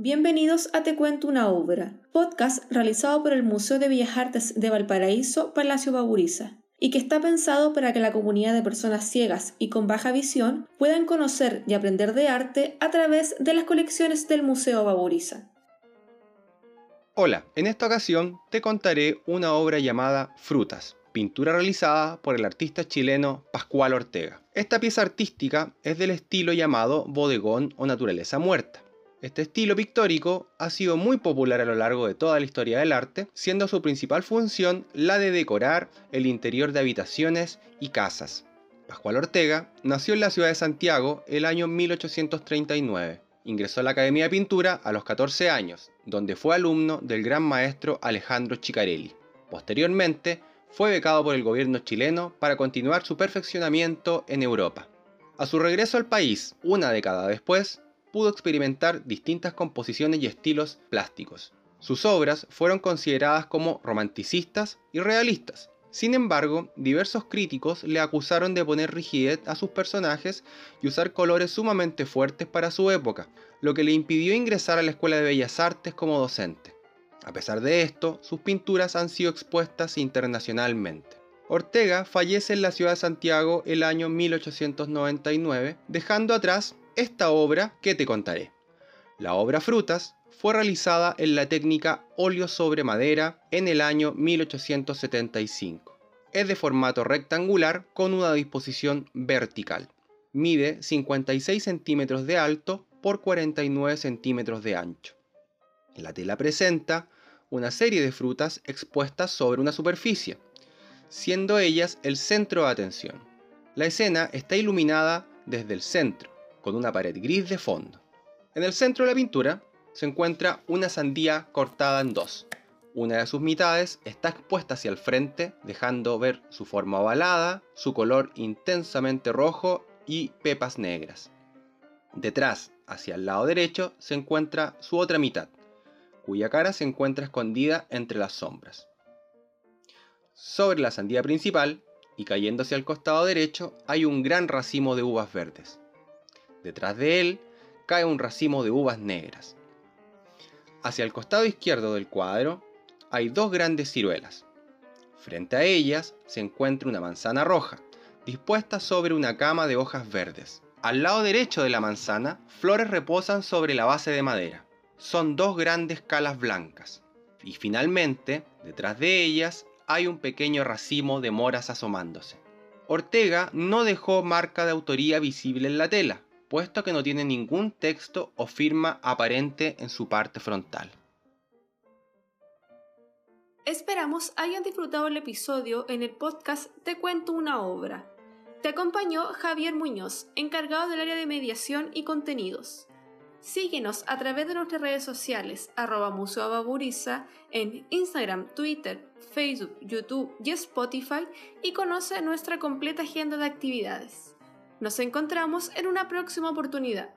Bienvenidos a Te Cuento una Obra, podcast realizado por el Museo de Bellas Artes de Valparaíso, Palacio Baburiza, y que está pensado para que la comunidad de personas ciegas y con baja visión puedan conocer y aprender de arte a través de las colecciones del Museo Baburiza. Hola, en esta ocasión te contaré una obra llamada Frutas, pintura realizada por el artista chileno Pascual Ortega. Esta pieza artística es del estilo llamado bodegón o naturaleza muerta. Este estilo pictórico ha sido muy popular a lo largo de toda la historia del arte, siendo su principal función la de decorar el interior de habitaciones y casas. Pascual Ortega nació en la ciudad de Santiago el año 1839. Ingresó a la Academia de Pintura a los 14 años, donde fue alumno del gran maestro Alejandro Chicarelli. Posteriormente, fue becado por el gobierno chileno para continuar su perfeccionamiento en Europa. A su regreso al país, una década después, pudo experimentar distintas composiciones y estilos plásticos. Sus obras fueron consideradas como romanticistas y realistas. Sin embargo, diversos críticos le acusaron de poner rigidez a sus personajes y usar colores sumamente fuertes para su época, lo que le impidió ingresar a la Escuela de Bellas Artes como docente. A pesar de esto, sus pinturas han sido expuestas internacionalmente. Ortega fallece en la ciudad de Santiago el año 1899, dejando atrás esta obra que te contaré. La obra Frutas fue realizada en la técnica óleo sobre madera en el año 1875. Es de formato rectangular con una disposición vertical. Mide 56 centímetros de alto por 49 centímetros de ancho. La tela presenta una serie de frutas expuestas sobre una superficie, siendo ellas el centro de atención. La escena está iluminada desde el centro, con una pared gris de fondo. En el centro de la pintura se encuentra una sandía cortada en dos. Una de sus mitades está expuesta hacia el frente, dejando ver su forma ovalada, su color intensamente rojo y pepas negras. Detrás, hacia el lado derecho, se encuentra su otra mitad, cuya cara se encuentra escondida entre las sombras. Sobre la sandía principal, y cayendo hacia el costado derecho, hay un gran racimo de uvas verdes. Detrás de él cae un racimo de uvas negras. Hacia el costado izquierdo del cuadro hay dos grandes ciruelas. Frente a ellas se encuentra una manzana roja, dispuesta sobre una cama de hojas verdes. Al lado derecho de la manzana, flores reposan sobre la base de madera. Son dos grandes calas blancas. Y finalmente, detrás de ellas, hay un pequeño racimo de moras asomándose. Ortega no dejó marca de autoría visible en la tela, puesto que no tiene ningún texto o firma aparente en su parte frontal. Esperamos hayan disfrutado el episodio en el podcast Te cuento una obra. Te acompañó Javier Muñoz, encargado del área de mediación y contenidos. Síguenos a través de nuestras redes sociales, arroba Museo Baburiza, en Instagram, Twitter, Facebook, YouTube y Spotify y conoce nuestra completa agenda de actividades. Nos encontramos en una próxima oportunidad.